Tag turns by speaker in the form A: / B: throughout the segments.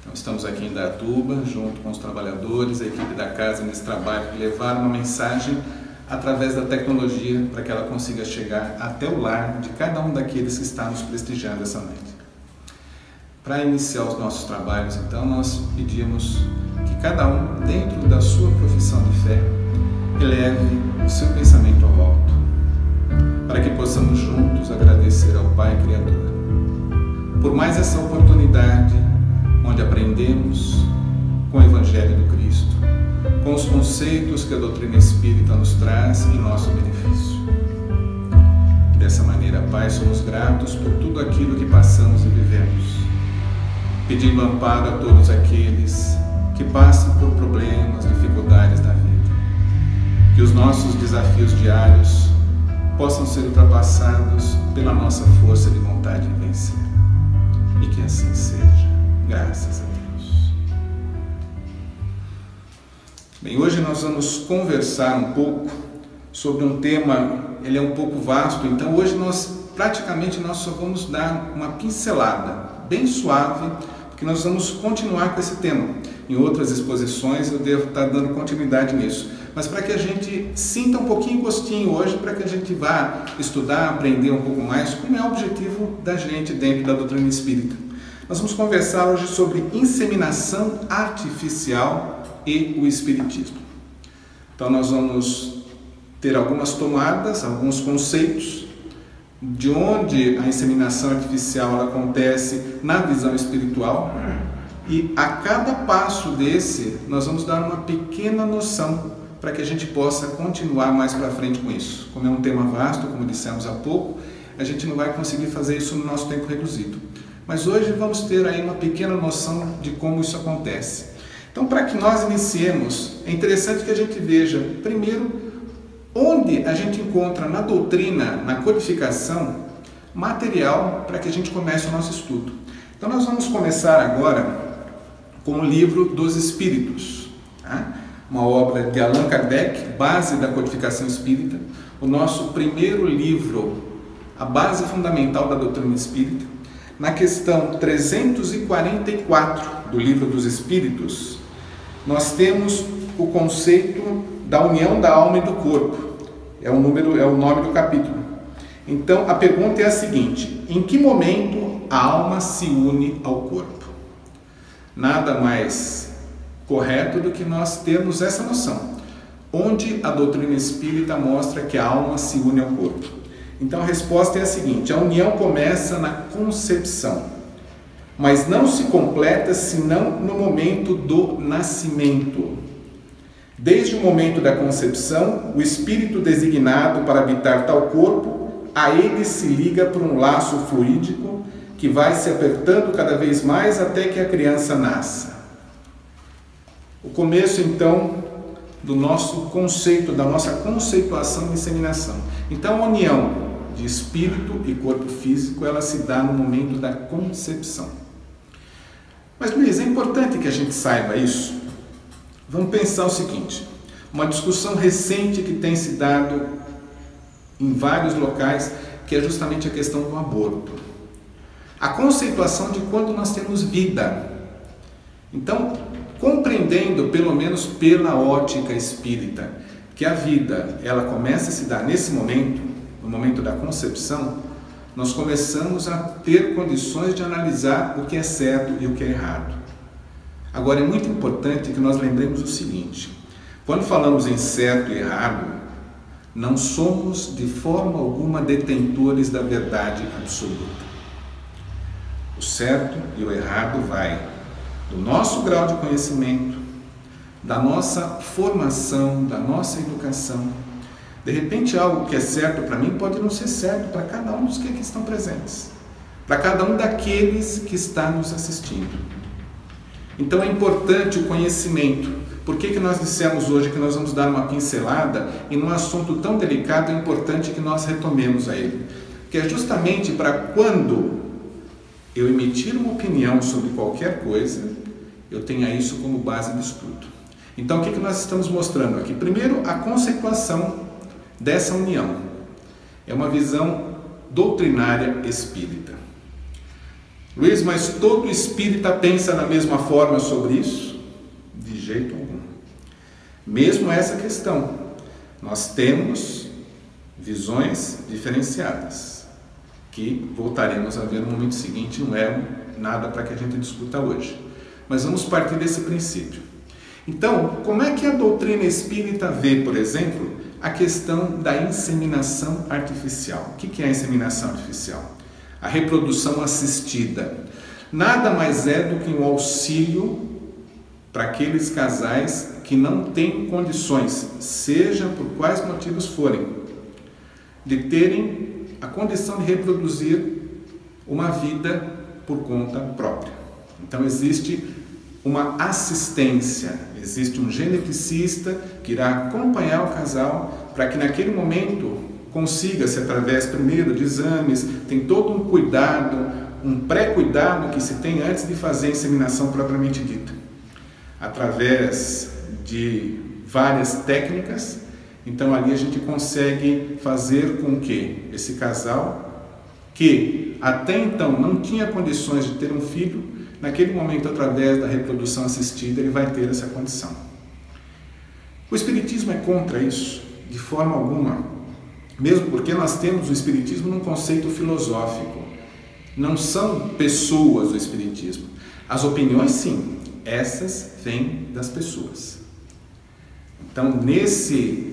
A: Então, estamos aqui em Datuba, junto com os trabalhadores, a equipe da casa nesse trabalho de levar uma mensagem através da tecnologia para que ela consiga chegar até o lar de cada um daqueles que está nos prestigiando essa noite. Para iniciar os nossos trabalhos, então, nós pedimos que cada um, dentro da sua profissão de fé, eleve o seu pensamento ao alto, para que possamos juntos agradecer ao Pai Criador por mais essa oportunidade onde aprendemos com o Evangelho do Cristo, com os conceitos que a doutrina espírita nos traz em nosso benefício. Dessa maneira, Pai, somos gratos por tudo aquilo que passamos e vivemos, pedindo amparo a todos aqueles que passam por problemas, dificuldades da vida. Que os nossos desafios diários possam ser ultrapassados pela nossa força de vontade em vencer. E que assim seja. Graças a Deus. Bem, hoje nós vamos conversar um pouco sobre um tema, ele é um pouco vasto, então hoje nós praticamente nós só vamos dar uma pincelada bem suave que nós vamos continuar com esse tema. Em outras exposições eu devo estar dando continuidade nisso. Mas para que a gente sinta um pouquinho gostinho hoje, para que a gente vá estudar, aprender um pouco mais, como é o objetivo da gente dentro da doutrina espírita. Nós vamos conversar hoje sobre inseminação artificial e o espiritismo. Então nós vamos ter algumas tomadas, alguns conceitos de onde a inseminação artificial acontece na visão espiritual e a cada passo desse nós vamos dar uma pequena noção para que a gente possa continuar mais para frente com isso. Como é um tema vasto, como dissemos há pouco, a gente não vai conseguir fazer isso no nosso tempo reduzido. Mas hoje vamos ter aí uma pequena noção de como isso acontece. Então, para que nós iniciemos, é interessante que a gente veja primeiro onde a gente encontra na doutrina, na codificação, material para que a gente comece o nosso estudo. Então nós vamos começar agora com o livro dos Espíritos, tá? Uma obra de Allan Kardec, base da codificação espírita, o nosso primeiro livro, a base fundamental da doutrina espírita. Na questão 344 do livro dos Espíritos, nós temos o conceito da união da alma e do corpo. É o número, é o nome do capítulo. Então a pergunta é a seguinte: em que momento a alma se une ao corpo? Nada mais correto do que nós termos essa noção. Onde a doutrina espírita mostra que a alma se une ao corpo. Então a resposta é a seguinte: a união começa na concepção, mas não se completa senão no momento do nascimento. Desde o momento da concepção, o espírito designado para habitar tal corpo, a ele se liga por um laço fluídico que vai se apertando cada vez mais até que a criança nasça. O começo, então, do nosso conceito, da nossa conceituação de inseminação. Então, a união de espírito e corpo físico, ela se dá no momento da concepção. Mas, Luiz, é importante que a gente saiba isso, Vamos pensar o seguinte: uma discussão recente que tem se dado em vários locais, que é justamente a questão do aborto. A conceituação de quando nós temos vida. Então, compreendendo, pelo menos pela ótica espírita, que a vida ela começa a se dar nesse momento, no momento da concepção, nós começamos a ter condições de analisar o que é certo e o que é errado. Agora é muito importante que nós lembremos o seguinte: quando falamos em certo e errado, não somos de forma alguma detentores da verdade absoluta. O certo e o errado vai do nosso grau de conhecimento, da nossa formação, da nossa educação. De repente, algo que é certo para mim pode não ser certo para cada um dos que aqui estão presentes, para cada um daqueles que está nos assistindo. Então é importante o conhecimento. Por que, que nós dissemos hoje que nós vamos dar uma pincelada e num assunto tão delicado é importante que nós retomemos a ele? Que é justamente para quando eu emitir uma opinião sobre qualquer coisa, eu tenha isso como base de estudo. Então, o que, que nós estamos mostrando aqui? Primeiro, a conceituação dessa união. É uma visão doutrinária espírita. Luiz, mas todo espírita pensa da mesma forma sobre isso? De jeito algum. Mesmo essa questão, nós temos visões diferenciadas, que voltaremos a ver no momento seguinte, não é nada para que a gente discuta hoje. Mas vamos partir desse princípio. Então, como é que a doutrina espírita vê, por exemplo, a questão da inseminação artificial? O que é a inseminação artificial? A reprodução assistida. Nada mais é do que um auxílio para aqueles casais que não têm condições, seja por quais motivos forem, de terem a condição de reproduzir uma vida por conta própria. Então existe uma assistência, existe um geneticista que irá acompanhar o casal para que naquele momento consiga-se através primeiro de exames, tem todo um cuidado, um pré-cuidado que se tem antes de fazer a inseminação propriamente dita. Através de várias técnicas, então ali a gente consegue fazer com que esse casal que até então não tinha condições de ter um filho, naquele momento, através da reprodução assistida, ele vai ter essa condição. O Espiritismo é contra isso, de forma alguma, mesmo porque nós temos o Espiritismo num conceito filosófico. Não são pessoas o Espiritismo. As opiniões, sim, essas vêm das pessoas. Então, nesse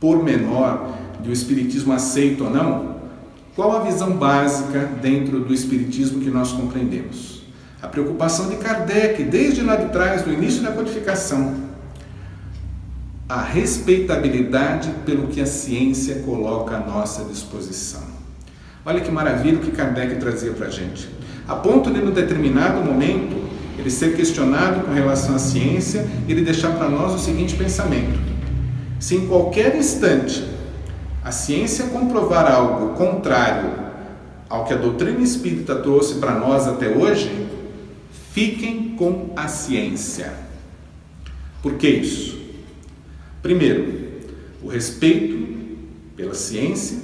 A: pormenor de o Espiritismo aceito ou não, qual a visão básica dentro do Espiritismo que nós compreendemos? A preocupação de Kardec, desde lá de trás, do início da codificação, a respeitabilidade pelo que a ciência coloca à nossa disposição. Olha que maravilha que Kardec trazia para a gente. A ponto de, num determinado momento, ele ser questionado com relação à ciência, ele deixar para nós o seguinte pensamento: se em qualquer instante a ciência comprovar algo contrário ao que a doutrina espírita trouxe para nós até hoje, fiquem com a ciência. Por que isso? Primeiro, o respeito pela ciência,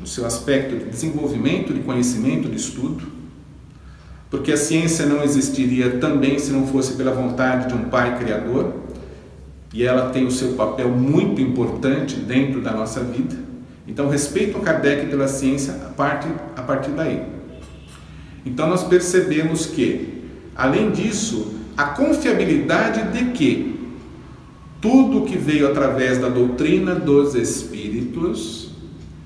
A: no seu aspecto de desenvolvimento, de conhecimento, de estudo, porque a ciência não existiria também se não fosse pela vontade de um Pai Criador, e ela tem o seu papel muito importante dentro da nossa vida. Então, respeito a Kardec pela ciência a partir, a partir daí. Então, nós percebemos que, além disso, a confiabilidade de que tudo que veio através da doutrina dos Espíritos,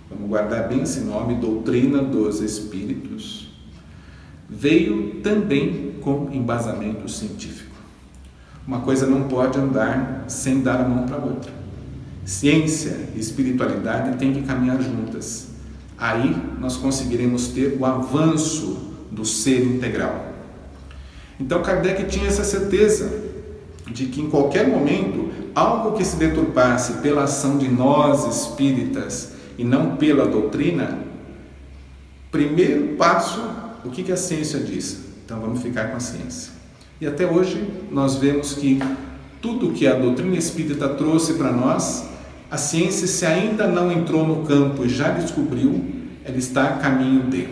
A: vamos guardar bem esse nome, doutrina dos Espíritos, veio também com embasamento científico. Uma coisa não pode andar sem dar a mão para a outra. Ciência e espiritualidade têm que caminhar juntas. Aí nós conseguiremos ter o avanço do ser integral. Então Kardec tinha essa certeza de que em qualquer momento algo que se deturpasse pela ação de nós espíritas e não pela doutrina, primeiro passo, o que, que a ciência diz? Então vamos ficar com a ciência. E até hoje nós vemos que tudo que a doutrina espírita trouxe para nós a ciência, se ainda não entrou no campo e já descobriu, ela está a caminho de.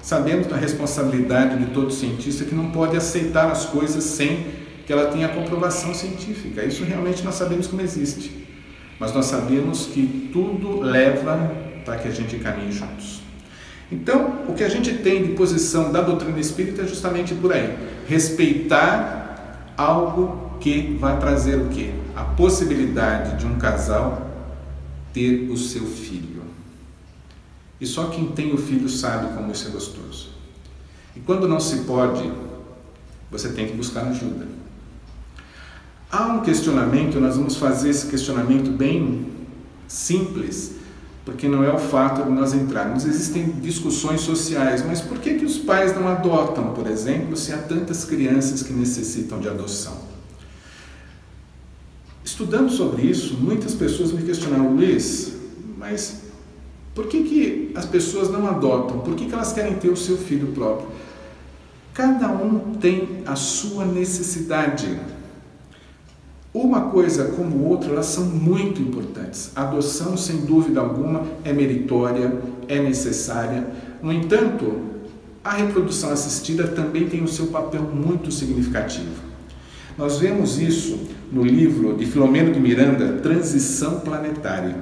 A: Sabemos da responsabilidade de todo cientista que não pode aceitar as coisas sem que ela tenha comprovação científica. Isso realmente nós sabemos não existe. Mas nós sabemos que tudo leva para que a gente caminhe juntos. Então, o que a gente tem de posição da doutrina espírita é justamente por aí: respeitar algo que vai trazer o quê? a possibilidade de um casal ter o seu filho. E só quem tem o filho sabe como isso é gostoso. E quando não se pode, você tem que buscar ajuda. Há um questionamento, nós vamos fazer esse questionamento bem simples, porque não é o fato de nós entrarmos. Existem discussões sociais, mas por que, que os pais não adotam, por exemplo, se há tantas crianças que necessitam de adoção? Estudando sobre isso, muitas pessoas me questionaram, Luiz, mas por que, que as pessoas não adotam? Por que, que elas querem ter o seu filho próprio? Cada um tem a sua necessidade. Uma coisa como outra, elas são muito importantes. A adoção, sem dúvida alguma, é meritória, é necessária. No entanto, a reprodução assistida também tem o seu papel muito significativo. Nós vemos isso no livro de Filomeno de Miranda, Transição Planetária.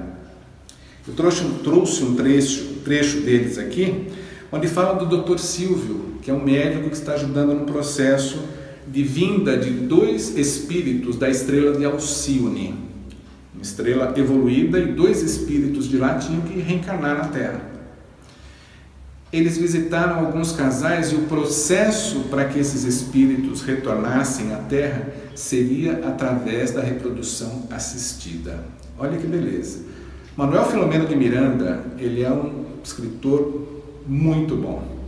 A: Eu trouxe um, trouxe um trecho, trecho deles aqui, onde fala do Dr. Silvio, que é um médico que está ajudando no processo de vinda de dois espíritos da estrela de Alcione, uma estrela evoluída, e dois espíritos de lá tinham que reencarnar na Terra. Eles visitaram alguns casais e o processo para que esses espíritos retornassem à Terra seria através da reprodução assistida. Olha que beleza. Manuel Filomeno de Miranda, ele é um escritor muito bom,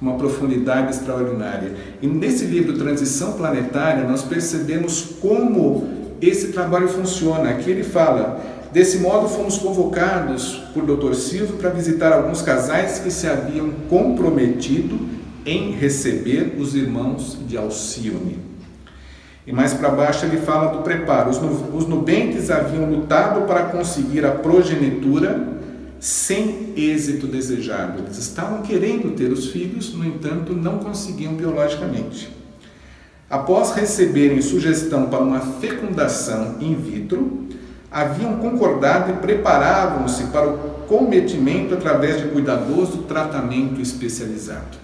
A: uma profundidade extraordinária. E nesse livro Transição Planetária, nós percebemos como esse trabalho funciona. Aqui ele fala Desse modo, fomos convocados por Dr. Silvio para visitar alguns casais que se haviam comprometido em receber os irmãos de Alcione. E mais para baixo ele fala do preparo. Os nubentes haviam lutado para conseguir a progenitura sem êxito desejado. Eles estavam querendo ter os filhos, no entanto, não conseguiam biologicamente. Após receberem sugestão para uma fecundação in vitro, haviam concordado e preparavam-se para o cometimento através de cuidadoso tratamento especializado.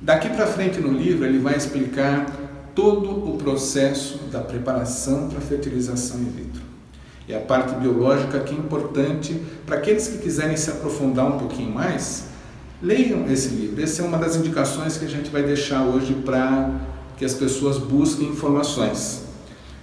A: Daqui para frente no livro ele vai explicar todo o processo da preparação para a fertilização in vitro. E a parte biológica que é importante para aqueles que quiserem se aprofundar um pouquinho mais, leiam esse livro. Essa é uma das indicações que a gente vai deixar hoje para que as pessoas busquem informações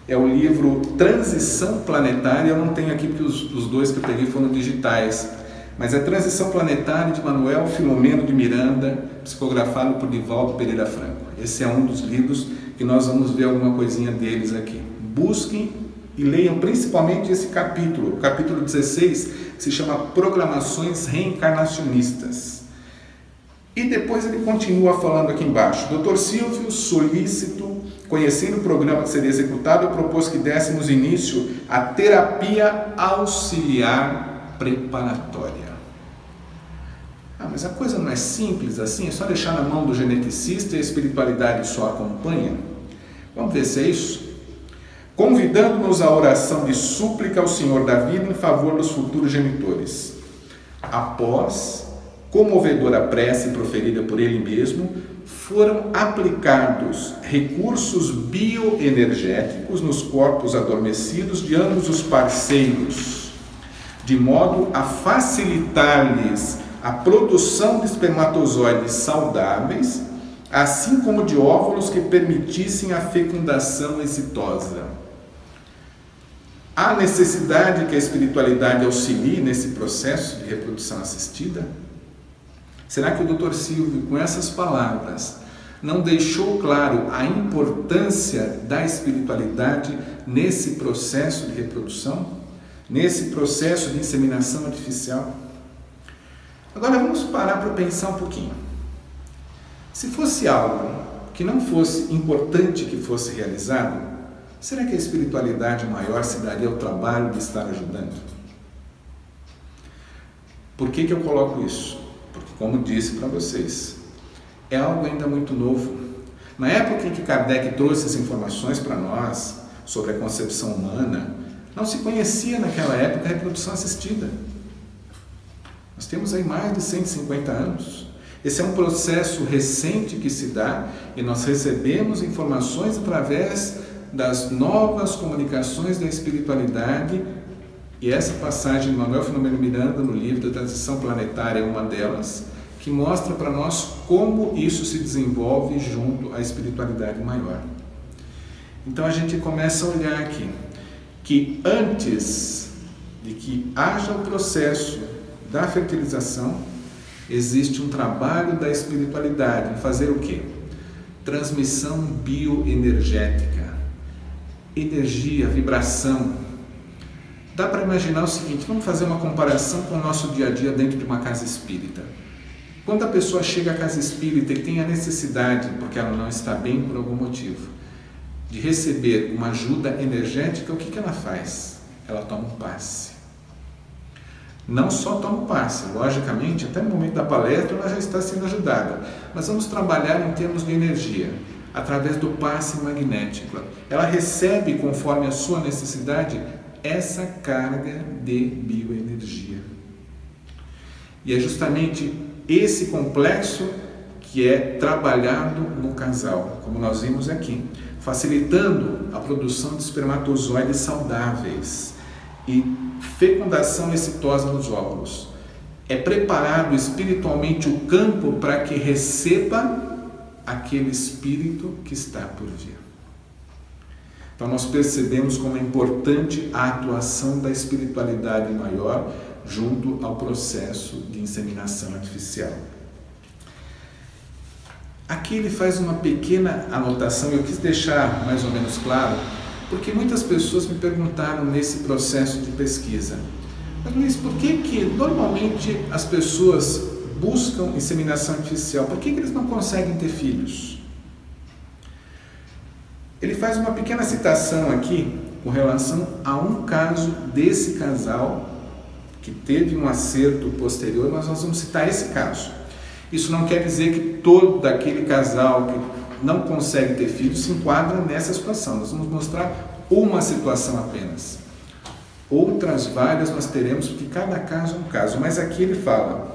A: é o livro Transição Planetária. Eu não tenho aqui porque os, os dois que eu peguei foram digitais, mas é Transição Planetária de Manuel Filomeno de Miranda, psicografado por Divaldo Pereira Franco. Esse é um dos livros que nós vamos ver alguma coisinha deles aqui. Busquem e leiam principalmente esse capítulo, o capítulo 16, que se chama Programações Reencarnacionistas. E depois ele continua falando aqui embaixo. Dr. Silvio, solícito Conhecendo o programa que seria executado, eu propus que dessemos início à terapia auxiliar preparatória. Ah, mas a coisa não é simples assim, é só deixar na mão do geneticista e a espiritualidade só acompanha? Vamos ver se é isso? Convidando-nos à oração de súplica ao Senhor da vida em favor dos futuros genitores. Após comovedora prece proferida por ele mesmo, foram aplicados recursos bioenergéticos nos corpos adormecidos de ambos os parceiros, de modo a facilitar-lhes a produção de espermatozoides saudáveis, assim como de óvulos que permitissem a fecundação exitosa. Há necessidade que a espiritualidade auxilie nesse processo de reprodução assistida? Será que o Dr. Silvio, com essas palavras, não deixou claro a importância da espiritualidade nesse processo de reprodução, nesse processo de inseminação artificial? Agora vamos parar para pensar um pouquinho. Se fosse algo que não fosse importante que fosse realizado, será que a espiritualidade maior se daria o trabalho de estar ajudando? Por que, que eu coloco isso? como disse para vocês, é algo ainda muito novo. Na época em que Kardec trouxe as informações para nós sobre a concepção humana, não se conhecia naquela época a reprodução assistida. Nós temos aí mais de 150 anos. Esse é um processo recente que se dá e nós recebemos informações através das novas comunicações da espiritualidade e essa passagem de Manuel Filomeno Miranda no livro da Transição Planetária é uma delas, que mostra para nós como isso se desenvolve junto à espiritualidade maior. Então a gente começa a olhar aqui que antes de que haja o processo da fertilização, existe um trabalho da espiritualidade em fazer o quê? Transmissão bioenergética, energia, vibração, Dá para imaginar o seguinte: vamos fazer uma comparação com o nosso dia a dia dentro de uma casa espírita. Quando a pessoa chega à casa espírita e tem a necessidade, porque ela não está bem por algum motivo, de receber uma ajuda energética, o que, que ela faz? Ela toma um passe. Não só toma um passe, logicamente, até no momento da palestra ela já está sendo ajudada, mas vamos trabalhar em termos de energia, através do passe magnético. Ela recebe, conforme a sua necessidade, essa carga de bioenergia. E é justamente esse complexo que é trabalhado no casal, como nós vimos aqui, facilitando a produção de espermatozoides saudáveis e fecundação exitosa nos óvulos. É preparado espiritualmente o campo para que receba aquele espírito que está por vir. Então nós percebemos como é importante a atuação da espiritualidade maior junto ao processo de inseminação artificial. Aqui ele faz uma pequena anotação, eu quis deixar mais ou menos claro, porque muitas pessoas me perguntaram nesse processo de pesquisa, mas Luiz, por que que normalmente as pessoas buscam inseminação artificial? Por que, que eles não conseguem ter filhos? Ele faz uma pequena citação aqui com relação a um caso desse casal que teve um acerto posterior, mas nós vamos citar esse caso. Isso não quer dizer que todo aquele casal que não consegue ter filhos se enquadra nessa situação. Nós vamos mostrar uma situação apenas. Outras várias nós teremos, porque cada caso é um caso. Mas aqui ele fala: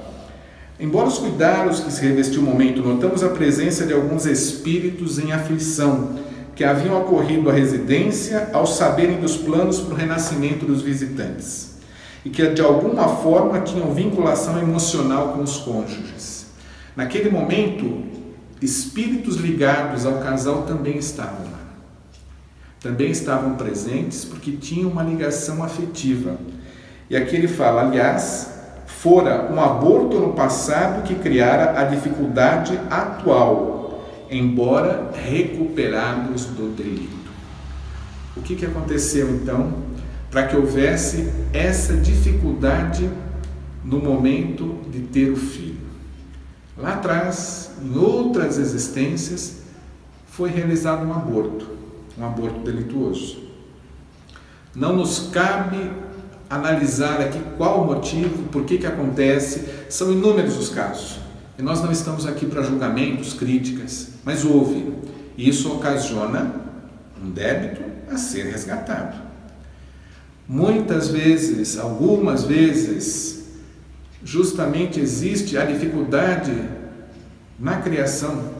A: Embora os cuidados que se revestiu o momento, notamos a presença de alguns espíritos em aflição que haviam ocorrido à residência ao saberem dos planos para o renascimento dos visitantes e que de alguma forma tinham vinculação emocional com os cônjuges. Naquele momento, espíritos ligados ao casal também estavam lá. Também estavam presentes porque tinham uma ligação afetiva. E aqui ele fala, aliás, fora um aborto no passado que criara a dificuldade atual, embora recuperados do delito. O que, que aconteceu então para que houvesse essa dificuldade no momento de ter o filho? Lá atrás, em outras existências, foi realizado um aborto, um aborto delituoso. Não nos cabe analisar aqui qual o motivo, por que que acontece, são inúmeros os casos. E nós não estamos aqui para julgamentos, críticas, mas houve. E isso ocasiona um débito a ser resgatado. Muitas vezes, algumas vezes, justamente existe a dificuldade na criação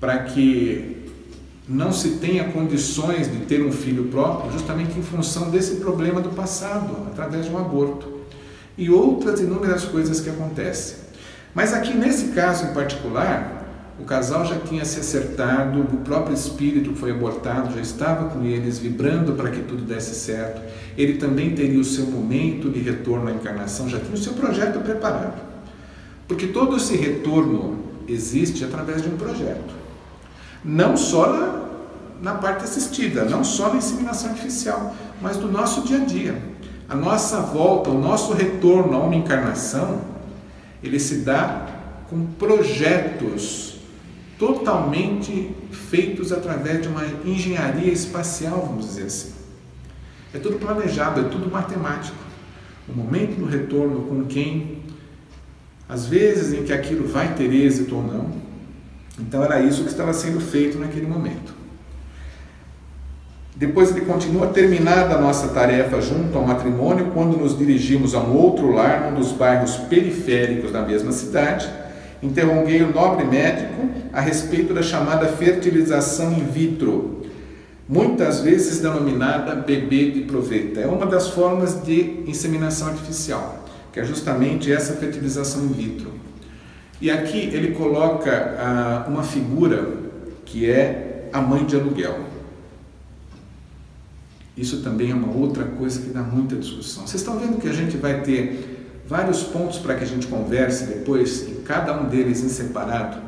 A: para que não se tenha condições de ter um filho próprio, justamente em função desse problema do passado, através de um aborto. E outras inúmeras coisas que acontecem. Mas aqui nesse caso em particular, o casal já tinha se acertado, o próprio espírito foi abortado já estava com eles, vibrando para que tudo desse certo. Ele também teria o seu momento de retorno à encarnação, já tinha o seu projeto preparado. Porque todo esse retorno existe através de um projeto. Não só na, na parte assistida, não só na inseminação artificial, mas do nosso dia a dia. A nossa volta, o nosso retorno a uma encarnação, ele se dá com projetos totalmente feitos através de uma engenharia espacial, vamos dizer assim. É tudo planejado, é tudo matemático. O momento do retorno com quem, as vezes em que aquilo vai ter êxito ou não. Então era isso que estava sendo feito naquele momento. Depois ele continua, terminada a nossa tarefa junto ao matrimônio, quando nos dirigimos a um outro lar, num dos bairros periféricos da mesma cidade, interroguei o nobre médico a respeito da chamada fertilização in vitro, muitas vezes denominada bebê de proveta. É uma das formas de inseminação artificial, que é justamente essa fertilização in vitro. E aqui ele coloca ah, uma figura que é a mãe de aluguel. Isso também é uma outra coisa que dá muita discussão. Vocês estão vendo que a gente vai ter vários pontos para que a gente converse depois, e cada um deles em separado.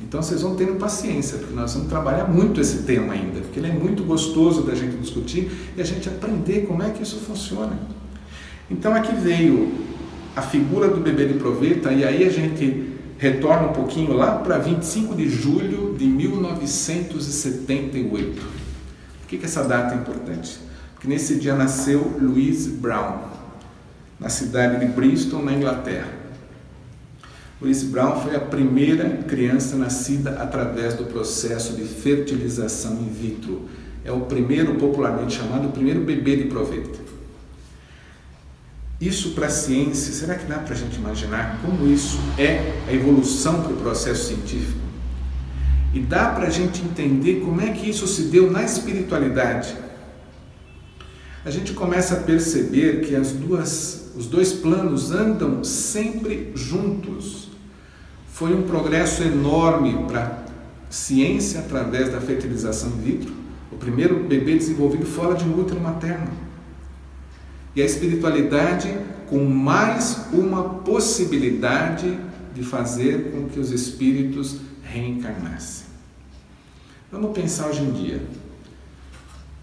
A: Então vocês vão tendo paciência, porque nós vamos trabalhar muito esse tema ainda, porque ele é muito gostoso da gente discutir e a gente aprender como é que isso funciona. Então aqui veio a figura do bebê de proveta e aí a gente retorna um pouquinho lá para 25 de julho de 1978. Por que, que essa data é importante? Porque nesse dia nasceu Louise Brown, na cidade de Bristol, na Inglaterra. Louise Brown foi a primeira criança nascida através do processo de fertilização in vitro. É o primeiro, popularmente chamado, o primeiro bebê de proveta. Isso para a ciência, será que dá para a gente imaginar como isso é a evolução para o processo científico? E dá para a gente entender como é que isso se deu na espiritualidade. A gente começa a perceber que as duas, os dois planos andam sempre juntos. Foi um progresso enorme para a ciência através da fertilização in vitro, o primeiro bebê desenvolvido fora de um útero materno e a espiritualidade com mais uma possibilidade de fazer com que os espíritos reencarnassem. Vamos pensar hoje em dia.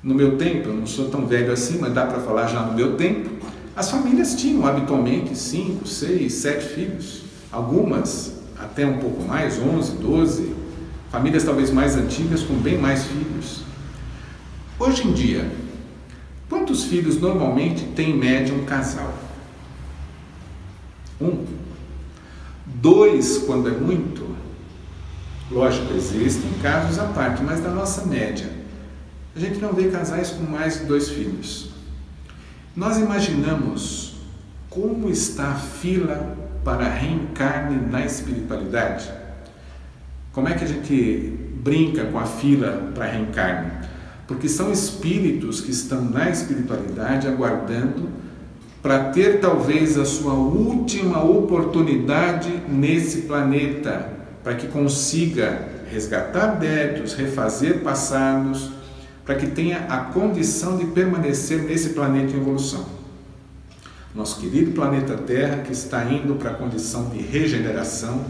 A: No meu tempo, eu não sou tão velho assim, mas dá para falar já no meu tempo, as famílias tinham habitualmente cinco, seis, sete filhos, algumas até um pouco mais, onze, doze, famílias talvez mais antigas com bem mais filhos. Hoje em dia, Quantos filhos normalmente tem em média um casal? Um. Dois, quando é muito. Lógico, existem casos à parte, mas da nossa média, a gente não vê casais com mais de dois filhos. Nós imaginamos como está a fila para reencarne na espiritualidade? Como é que a gente brinca com a fila para reencarne? Porque são espíritos que estão na espiritualidade aguardando para ter talvez a sua última oportunidade nesse planeta, para que consiga resgatar débitos, refazer passados, para que tenha a condição de permanecer nesse planeta em evolução. Nosso querido planeta Terra, que está indo para a condição de regeneração,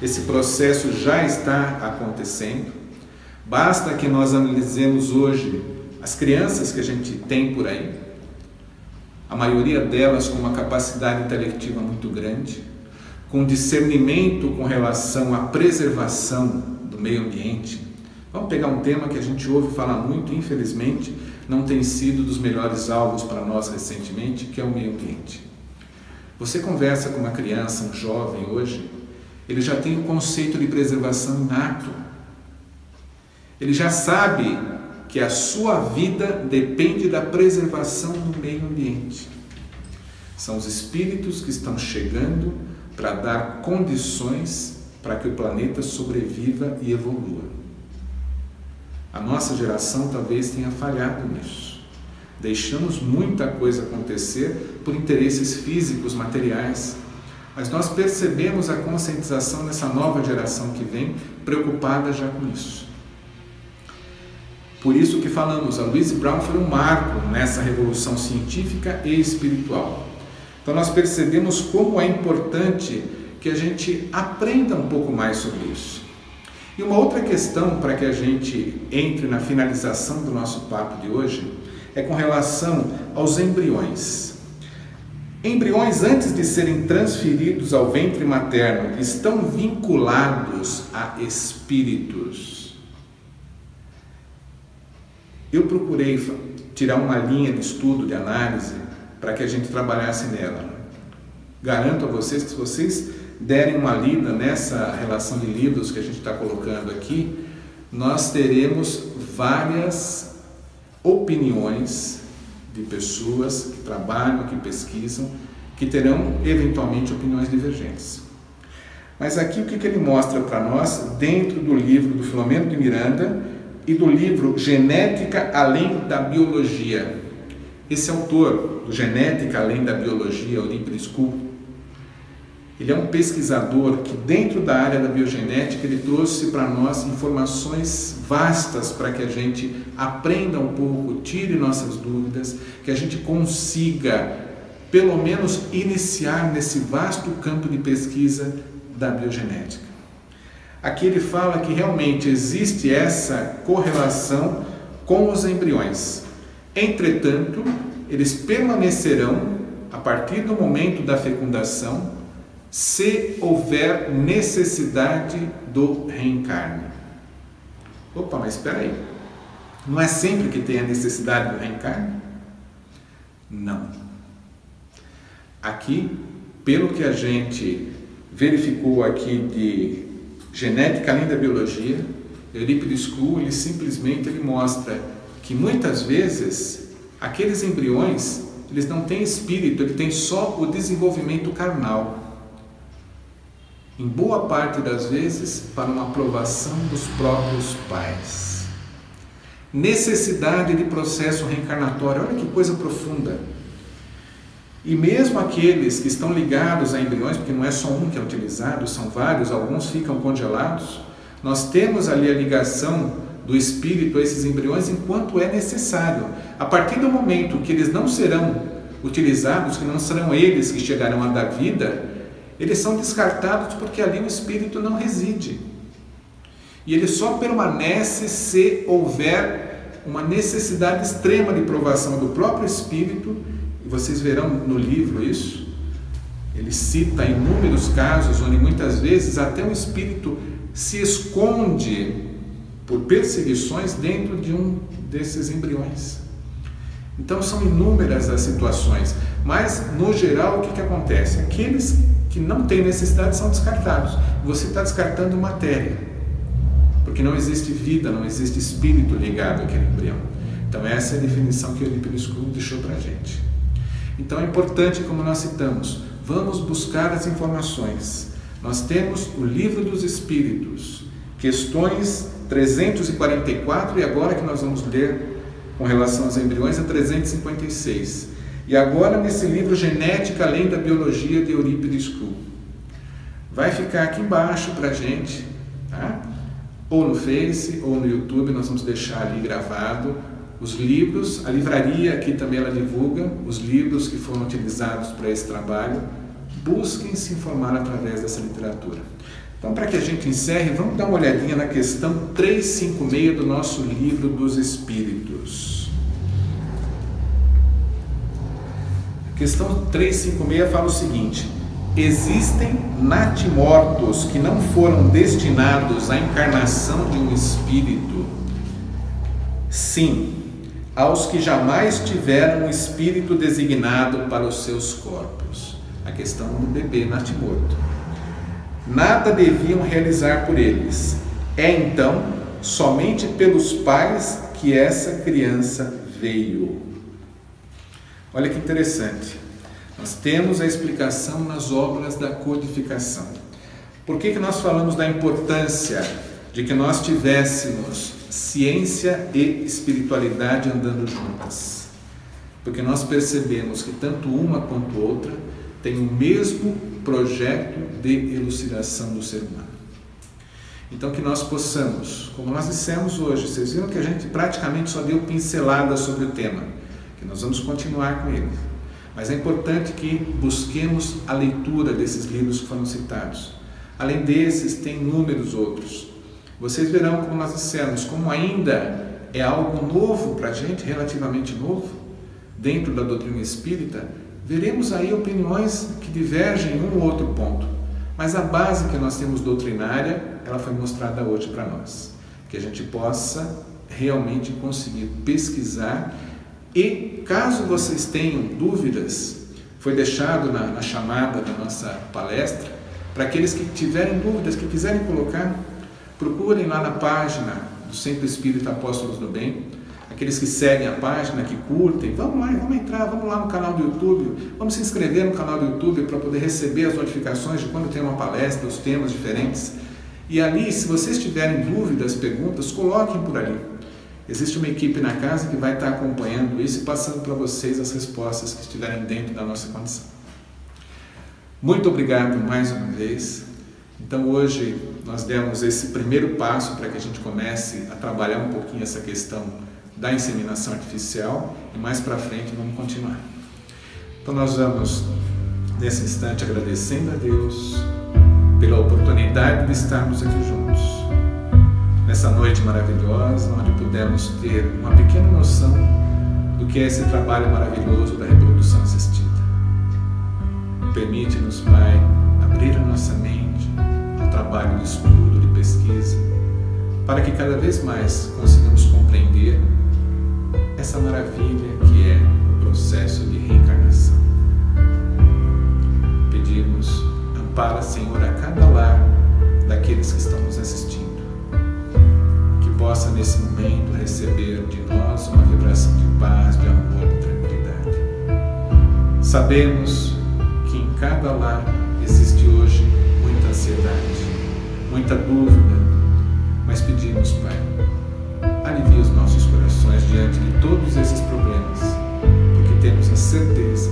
A: esse processo já está acontecendo Basta que nós analisemos hoje as crianças que a gente tem por aí, a maioria delas com uma capacidade intelectiva muito grande, com discernimento com relação à preservação do meio ambiente. Vamos pegar um tema que a gente ouve falar muito, infelizmente, não tem sido dos melhores alvos para nós recentemente, que é o meio ambiente. Você conversa com uma criança, um jovem hoje, ele já tem o conceito de preservação inato ele já sabe que a sua vida depende da preservação do meio ambiente. São os espíritos que estão chegando para dar condições para que o planeta sobreviva e evolua. A nossa geração talvez tenha falhado nisso. Deixamos muita coisa acontecer por interesses físicos, materiais, mas nós percebemos a conscientização dessa nova geração que vem preocupada já com isso. Por isso que falamos, a Louise Brown foi um marco nessa revolução científica e espiritual. Então nós percebemos como é importante que a gente aprenda um pouco mais sobre isso. E uma outra questão para que a gente entre na finalização do nosso papo de hoje é com relação aos embriões. Embriões, antes de serem transferidos ao ventre materno, estão vinculados a espíritos. Eu procurei tirar uma linha de estudo, de análise, para que a gente trabalhasse nela. Garanto a vocês que se vocês derem uma lida nessa relação de livros que a gente está colocando aqui, nós teremos várias opiniões de pessoas que trabalham, que pesquisam, que terão eventualmente opiniões divergentes. Mas aqui o que, ele mostra para nós, dentro do livro do Filomeno de Miranda, e do livro Genética Além da Biologia. Esse autor do Genética Além da Biologia, Eurípides Kuhl, ele é um pesquisador que dentro da área da biogenética ele trouxe para nós informações vastas para que a gente aprenda um pouco, tire nossas dúvidas, que a gente consiga pelo menos iniciar nesse vasto campo de pesquisa da biogenética. Aqui ele fala que realmente existe essa correlação com os embriões. Entretanto, eles permanecerão, a partir do momento da fecundação, se houver necessidade do reencarne. Opa, mas espera aí. Não é sempre que tem a necessidade do reencarne? Não. Aqui, pelo que a gente verificou aqui de genética além da biologia, Eurípides Kuhl, ele simplesmente ele mostra que muitas vezes aqueles embriões, eles não têm espírito, ele tem só o desenvolvimento carnal. Em boa parte das vezes, para uma aprovação dos próprios pais. Necessidade de processo reencarnatório, olha que coisa profunda. E mesmo aqueles que estão ligados a embriões, porque não é só um que é utilizado, são vários, alguns ficam congelados, nós temos ali a ligação do espírito a esses embriões enquanto é necessário. A partir do momento que eles não serão utilizados, que não serão eles que chegarão a dar vida, eles são descartados porque ali o espírito não reside. E ele só permanece se houver uma necessidade extrema de provação do próprio espírito, vocês verão no livro isso. Ele cita inúmeros casos onde muitas vezes até um espírito se esconde por perseguições dentro de um desses embriões. Então são inúmeras as situações, mas no geral o que, que acontece? Aqueles que não têm necessidade são descartados. Você está descartando matéria, porque não existe vida, não existe espírito ligado àquele embrião. Então essa é a definição que o Eurípides deixou para a gente. Então é importante, como nós citamos, vamos buscar as informações nós temos o Livro dos Espíritos, questões 344 e agora que nós vamos ler com relação aos embriões é 356. E agora nesse livro Genética além da Biologia de Eurípides Kuhl. Vai ficar aqui embaixo para a gente, tá? ou no Face ou no YouTube, nós vamos deixar ali gravado os livros, a livraria aqui também ela divulga os livros que foram utilizados para esse trabalho busquem se informar através dessa literatura. Então, para que a gente encerre, vamos dar uma olhadinha na questão 356 do nosso livro dos Espíritos. A questão 356 fala o seguinte: Existem natimortos que não foram destinados à encarnação de um espírito? Sim, aos que jamais tiveram um espírito designado para os seus corpos a questão do bebê natimorto. Nada deviam realizar por eles. É então somente pelos pais que essa criança veio. Olha que interessante. Nós temos a explicação nas obras da codificação. Por que, que nós falamos da importância de que nós tivéssemos ciência e espiritualidade andando juntas? Porque nós percebemos que tanto uma quanto outra tem o mesmo projeto de elucidação do ser humano. Então, que nós possamos, como nós dissemos hoje, vocês viram que a gente praticamente só deu pincelada sobre o tema, que nós vamos continuar com ele. Mas é importante que busquemos a leitura desses livros que foram citados. Além desses, tem inúmeros outros. Vocês verão, como nós dissemos, como ainda é algo novo para a gente, relativamente novo, dentro da doutrina espírita, Veremos aí opiniões que divergem em um ou outro ponto, mas a base que nós temos doutrinária, ela foi mostrada hoje para nós, que a gente possa realmente conseguir pesquisar e caso vocês tenham dúvidas, foi deixado na, na chamada da nossa palestra, para aqueles que tiverem dúvidas, que quiserem colocar, procurem lá na página do Centro Espírita Apóstolos do Bem, aqueles que seguem a página, que curtem, vamos lá, vamos entrar, vamos lá no canal do YouTube, vamos se inscrever no canal do YouTube para poder receber as notificações de quando tem uma palestra, os temas diferentes. E ali, se vocês tiverem dúvidas, perguntas, coloquem por ali. Existe uma equipe na casa que vai estar acompanhando isso e passando para vocês as respostas que estiverem dentro da nossa condição. Muito obrigado mais uma vez. Então hoje nós demos esse primeiro passo para que a gente comece a trabalhar um pouquinho essa questão da inseminação artificial e mais para frente vamos continuar. Então nós vamos nesse instante agradecendo a Deus pela oportunidade de estarmos aqui juntos. Nessa noite maravilhosa, onde pudemos ter uma pequena noção do que é esse trabalho maravilhoso da reprodução assistida. Permite-nos, Pai, abrir a nossa mente trabalho de estudo, de pesquisa, para que cada vez mais consigamos compreender essa maravilha que é o processo de reencarnação. Pedimos, ampara, Senhor, a cada lar daqueles que estão nos assistindo, que possa nesse momento receber de nós uma vibração de paz, de amor, de tranquilidade. Sabemos que em cada lar existe hoje muita ansiedade, muita dúvida, mas pedimos, Pai, alivie os nossos corações diante de todos esses problemas, porque temos a certeza